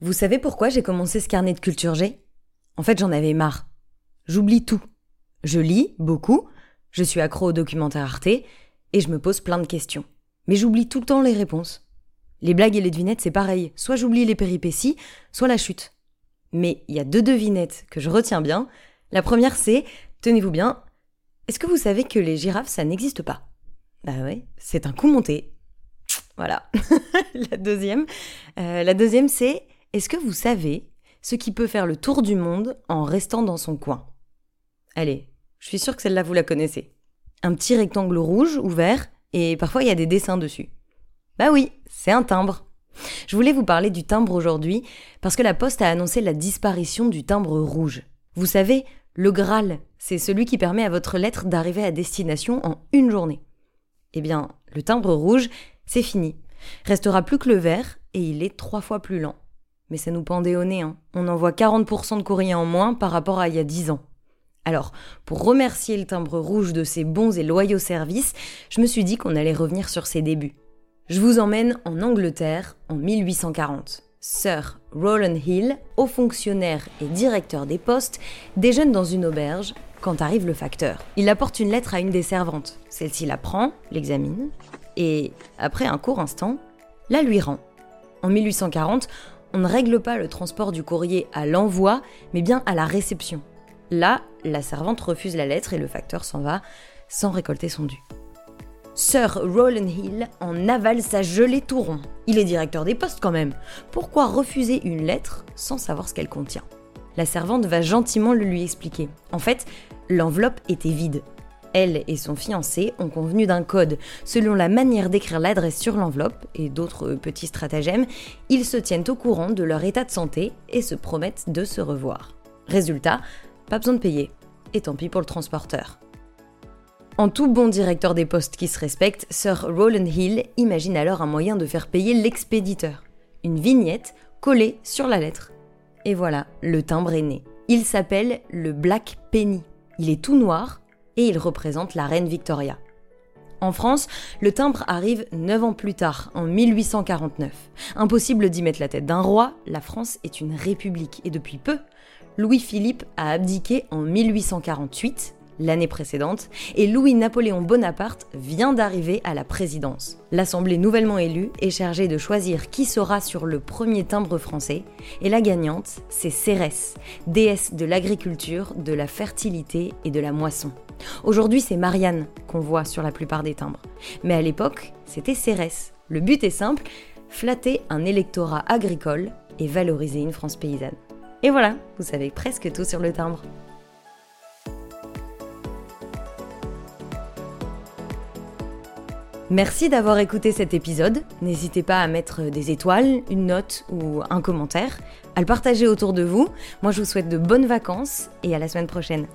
Vous savez pourquoi j'ai commencé ce carnet de culture G? En fait, j'en avais marre. J'oublie tout. Je lis beaucoup, je suis accro aux documentaires Arte et je me pose plein de questions. Mais j'oublie tout le temps les réponses. Les blagues et les devinettes, c'est pareil. Soit j'oublie les péripéties, soit la chute. Mais il y a deux devinettes que je retiens bien. La première, c'est, tenez-vous bien, est-ce que vous savez que les girafes, ça n'existe pas? Bah ouais, c'est un coup monté. Voilà. la deuxième, euh, la deuxième, c'est, est-ce que vous savez ce qui peut faire le tour du monde en restant dans son coin? Allez, je suis sûre que celle-là, vous la connaissez. Un petit rectangle rouge ou vert, et parfois il y a des dessins dessus. Bah oui, c'est un timbre. Je voulais vous parler du timbre aujourd'hui parce que la Poste a annoncé la disparition du timbre rouge. Vous savez, le Graal, c'est celui qui permet à votre lettre d'arriver à destination en une journée. Eh bien, le timbre rouge, c'est fini. Restera plus que le vert et il est trois fois plus lent. Mais ça nous pendait au nez, hein. on envoie 40% de courrier en moins par rapport à il y a 10 ans. Alors, pour remercier le timbre rouge de ses bons et loyaux services, je me suis dit qu'on allait revenir sur ses débuts. Je vous emmène en Angleterre en 1840. Sir Rowland Hill, haut fonctionnaire et directeur des postes, déjeune dans une auberge quand arrive le facteur. Il apporte une lettre à une des servantes. Celle-ci la prend, l'examine, et, après un court instant, la lui rend. En 1840, on ne règle pas le transport du courrier à l'envoi, mais bien à la réception. Là, la servante refuse la lettre et le facteur s'en va sans récolter son dû. Sir Rowland Hill en avale sa gelée tout rond. Il est directeur des postes quand même. Pourquoi refuser une lettre sans savoir ce qu'elle contient? La servante va gentiment le lui expliquer. En fait, l'enveloppe était vide. Elle et son fiancé ont convenu d'un code. Selon la manière d'écrire l'adresse sur l'enveloppe et d'autres petits stratagèmes, ils se tiennent au courant de leur état de santé et se promettent de se revoir. Résultat, pas besoin de payer. Et tant pis pour le transporteur. En tout bon directeur des postes qui se respecte, Sir Rowland Hill imagine alors un moyen de faire payer l'expéditeur. Une vignette collée sur la lettre. Et voilà, le timbre est né. Il s'appelle le Black Penny. Il est tout noir et il représente la reine Victoria. En France, le timbre arrive 9 ans plus tard, en 1849. Impossible d'y mettre la tête d'un roi, la France est une république et depuis peu, Louis-Philippe a abdiqué en 1848, l'année précédente, et Louis-Napoléon Bonaparte vient d'arriver à la présidence. L'Assemblée nouvellement élue est chargée de choisir qui sera sur le premier timbre français, et la gagnante, c'est Cérès, déesse de l'agriculture, de la fertilité et de la moisson. Aujourd'hui, c'est Marianne qu'on voit sur la plupart des timbres. Mais à l'époque, c'était Cérès. Le but est simple, flatter un électorat agricole et valoriser une France paysanne. Et voilà, vous savez presque tout sur le timbre. Merci d'avoir écouté cet épisode. N'hésitez pas à mettre des étoiles, une note ou un commentaire, à le partager autour de vous. Moi, je vous souhaite de bonnes vacances et à la semaine prochaine.